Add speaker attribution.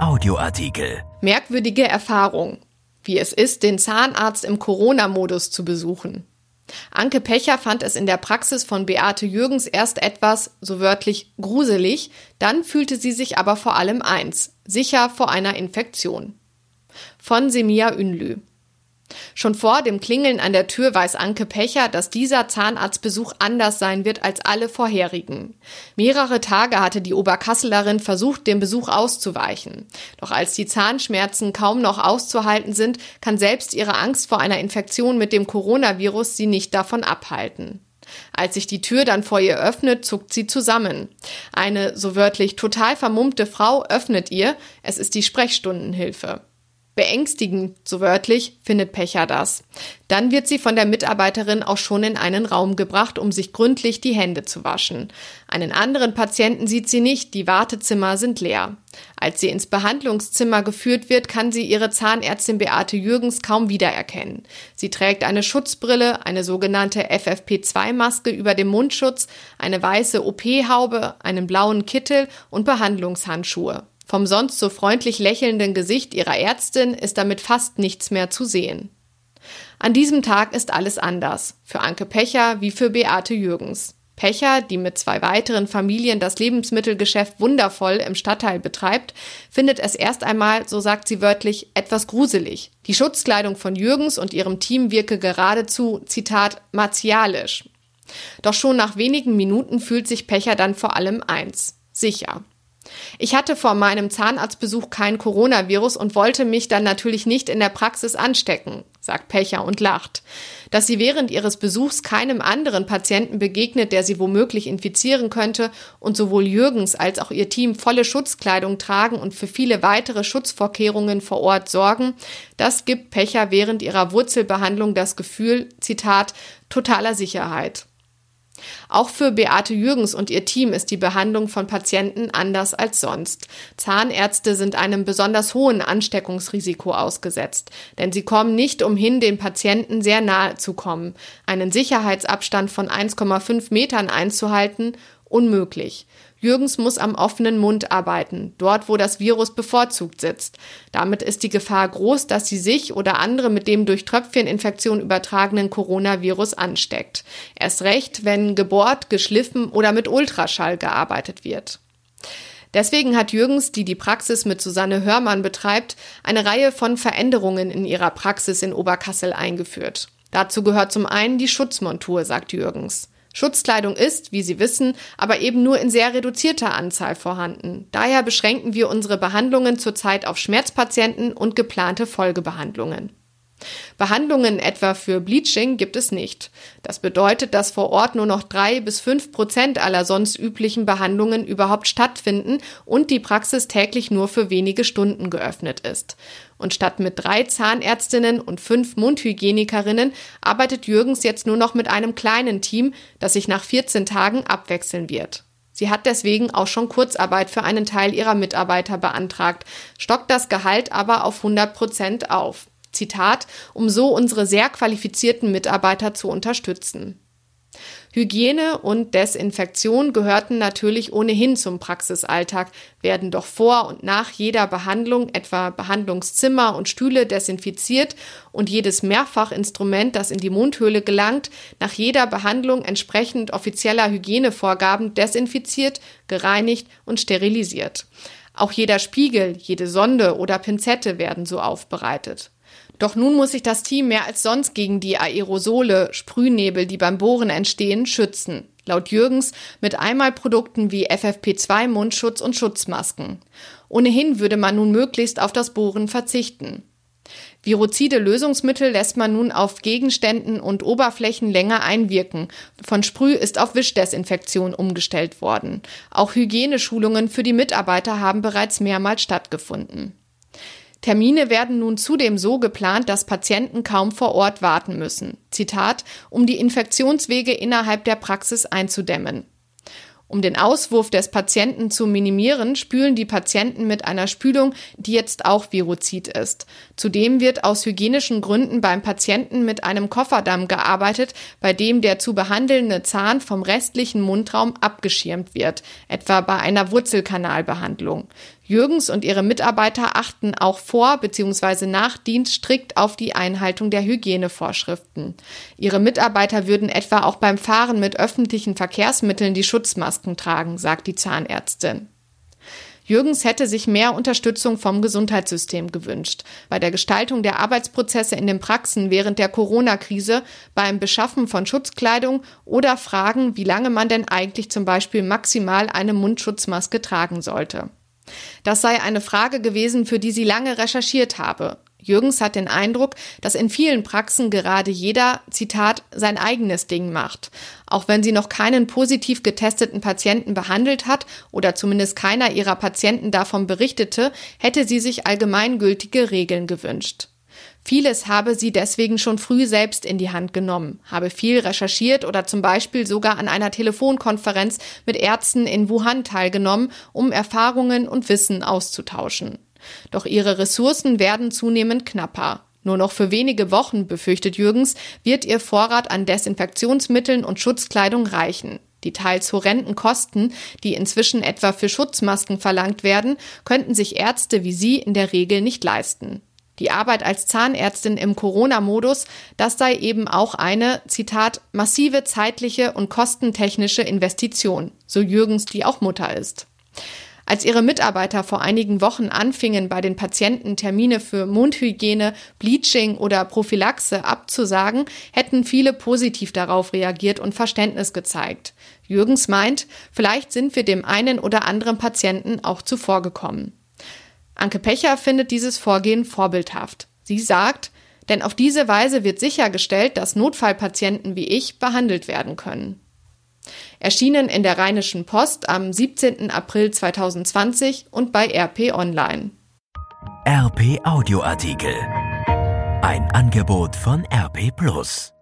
Speaker 1: Audioartikel.
Speaker 2: Merkwürdige Erfahrung. Wie es ist, den Zahnarzt im Corona-Modus zu besuchen. Anke Pecher fand es in der Praxis von Beate Jürgens erst etwas, so wörtlich, gruselig, dann fühlte sie sich aber vor allem eins, sicher vor einer Infektion. Von Semia Ünlü. Schon vor dem Klingeln an der Tür weiß Anke Pecher, dass dieser Zahnarztbesuch anders sein wird als alle vorherigen. Mehrere Tage hatte die Oberkasselerin versucht, dem Besuch auszuweichen. Doch als die Zahnschmerzen kaum noch auszuhalten sind, kann selbst ihre Angst vor einer Infektion mit dem Coronavirus sie nicht davon abhalten. Als sich die Tür dann vor ihr öffnet, zuckt sie zusammen. Eine, so wörtlich, total vermummte Frau öffnet ihr, es ist die Sprechstundenhilfe. Beängstigend, so wörtlich, findet Pecher das. Dann wird sie von der Mitarbeiterin auch schon in einen Raum gebracht, um sich gründlich die Hände zu waschen. Einen anderen Patienten sieht sie nicht, die Wartezimmer sind leer. Als sie ins Behandlungszimmer geführt wird, kann sie ihre Zahnärztin Beate Jürgens kaum wiedererkennen. Sie trägt eine Schutzbrille, eine sogenannte FFP2-Maske über dem Mundschutz, eine weiße OP-Haube, einen blauen Kittel und Behandlungshandschuhe. Vom sonst so freundlich lächelnden Gesicht ihrer Ärztin ist damit fast nichts mehr zu sehen. An diesem Tag ist alles anders, für Anke Pecher wie für Beate Jürgens. Pecher, die mit zwei weiteren Familien das Lebensmittelgeschäft wundervoll im Stadtteil betreibt, findet es erst einmal, so sagt sie wörtlich, etwas gruselig. Die Schutzkleidung von Jürgens und ihrem Team wirke geradezu, Zitat, martialisch. Doch schon nach wenigen Minuten fühlt sich Pecher dann vor allem eins, sicher. Ich hatte vor meinem Zahnarztbesuch kein Coronavirus und wollte mich dann natürlich nicht in der Praxis anstecken, sagt Pecher und lacht. Dass sie während ihres Besuchs keinem anderen Patienten begegnet, der sie womöglich infizieren könnte und sowohl Jürgens als auch ihr Team volle Schutzkleidung tragen und für viele weitere Schutzvorkehrungen vor Ort sorgen, das gibt Pecher während ihrer Wurzelbehandlung das Gefühl, Zitat, totaler Sicherheit. Auch für Beate Jürgens und ihr Team ist die Behandlung von Patienten anders als sonst. Zahnärzte sind einem besonders hohen Ansteckungsrisiko ausgesetzt, denn sie kommen nicht umhin, den Patienten sehr nahe zu kommen. Einen Sicherheitsabstand von 1,5 Metern einzuhalten, unmöglich. Jürgens muss am offenen Mund arbeiten, dort wo das Virus bevorzugt sitzt. Damit ist die Gefahr groß, dass sie sich oder andere mit dem durch Tröpfcheninfektion übertragenen Coronavirus ansteckt. Erst recht, wenn gebohrt, geschliffen oder mit Ultraschall gearbeitet wird. Deswegen hat Jürgens, die die Praxis mit Susanne Hörmann betreibt, eine Reihe von Veränderungen in ihrer Praxis in Oberkassel eingeführt. Dazu gehört zum einen die Schutzmontur, sagt Jürgens. Schutzkleidung ist, wie Sie wissen, aber eben nur in sehr reduzierter Anzahl vorhanden. Daher beschränken wir unsere Behandlungen zurzeit auf Schmerzpatienten und geplante Folgebehandlungen. Behandlungen etwa für Bleaching gibt es nicht. Das bedeutet, dass vor Ort nur noch drei bis fünf Prozent aller sonst üblichen Behandlungen überhaupt stattfinden und die Praxis täglich nur für wenige Stunden geöffnet ist. Und statt mit drei Zahnärztinnen und fünf Mundhygienikerinnen arbeitet Jürgens jetzt nur noch mit einem kleinen Team, das sich nach 14 Tagen abwechseln wird. Sie hat deswegen auch schon Kurzarbeit für einen Teil ihrer Mitarbeiter beantragt, stockt das Gehalt aber auf 100 Prozent auf. Zitat, um so unsere sehr qualifizierten Mitarbeiter zu unterstützen. Hygiene und Desinfektion gehörten natürlich ohnehin zum Praxisalltag, werden doch vor und nach jeder Behandlung etwa Behandlungszimmer und Stühle desinfiziert und jedes Mehrfachinstrument, das in die Mundhöhle gelangt, nach jeder Behandlung entsprechend offizieller Hygienevorgaben desinfiziert, gereinigt und sterilisiert. Auch jeder Spiegel, jede Sonde oder Pinzette werden so aufbereitet. Doch nun muss sich das Team mehr als sonst gegen die Aerosole, Sprühnebel, die beim Bohren entstehen, schützen. Laut Jürgens mit Einmalprodukten wie FFP2 Mundschutz und Schutzmasken. Ohnehin würde man nun möglichst auf das Bohren verzichten. Virozide Lösungsmittel lässt man nun auf Gegenständen und Oberflächen länger einwirken. Von Sprüh ist auf Wischdesinfektion umgestellt worden. Auch Hygieneschulungen für die Mitarbeiter haben bereits mehrmals stattgefunden. Termine werden nun zudem so geplant, dass Patienten kaum vor Ort warten müssen. Zitat, um die Infektionswege innerhalb der Praxis einzudämmen. Um den Auswurf des Patienten zu minimieren, spülen die Patienten mit einer Spülung, die jetzt auch Viruzid ist. Zudem wird aus hygienischen Gründen beim Patienten mit einem Kofferdamm gearbeitet, bei dem der zu behandelnde Zahn vom restlichen Mundraum abgeschirmt wird, etwa bei einer Wurzelkanalbehandlung. Jürgens und ihre Mitarbeiter achten auch vor bzw. nach Dienst strikt auf die Einhaltung der Hygienevorschriften. Ihre Mitarbeiter würden etwa auch beim Fahren mit öffentlichen Verkehrsmitteln die Schutzmasken tragen, sagt die Zahnärztin. Jürgens hätte sich mehr Unterstützung vom Gesundheitssystem gewünscht. Bei der Gestaltung der Arbeitsprozesse in den Praxen während der Corona-Krise, beim Beschaffen von Schutzkleidung oder Fragen, wie lange man denn eigentlich zum Beispiel maximal eine Mundschutzmaske tragen sollte. Das sei eine Frage gewesen, für die sie lange recherchiert habe. Jürgens hat den Eindruck, dass in vielen Praxen gerade jeder, Zitat, sein eigenes Ding macht. Auch wenn sie noch keinen positiv getesteten Patienten behandelt hat oder zumindest keiner ihrer Patienten davon berichtete, hätte sie sich allgemeingültige Regeln gewünscht. Vieles habe sie deswegen schon früh selbst in die Hand genommen, habe viel recherchiert oder zum Beispiel sogar an einer Telefonkonferenz mit Ärzten in Wuhan teilgenommen, um Erfahrungen und Wissen auszutauschen. Doch ihre Ressourcen werden zunehmend knapper. Nur noch für wenige Wochen, befürchtet Jürgens, wird ihr Vorrat an Desinfektionsmitteln und Schutzkleidung reichen. Die teils horrenden Kosten, die inzwischen etwa für Schutzmasken verlangt werden, könnten sich Ärzte wie sie in der Regel nicht leisten. Die Arbeit als Zahnärztin im Corona-Modus, das sei eben auch eine, Zitat, massive zeitliche und kostentechnische Investition, so Jürgens, die auch Mutter ist. Als ihre Mitarbeiter vor einigen Wochen anfingen, bei den Patienten Termine für Mundhygiene, Bleaching oder Prophylaxe abzusagen, hätten viele positiv darauf reagiert und Verständnis gezeigt. Jürgens meint, vielleicht sind wir dem einen oder anderen Patienten auch zuvorgekommen. Anke Pecher findet dieses Vorgehen vorbildhaft. Sie sagt, denn auf diese Weise wird sichergestellt, dass Notfallpatienten wie ich behandelt werden können. Erschienen in der Rheinischen Post am 17. April 2020 und bei RP Online.
Speaker 1: RP Audioartikel. Ein Angebot von RP Plus.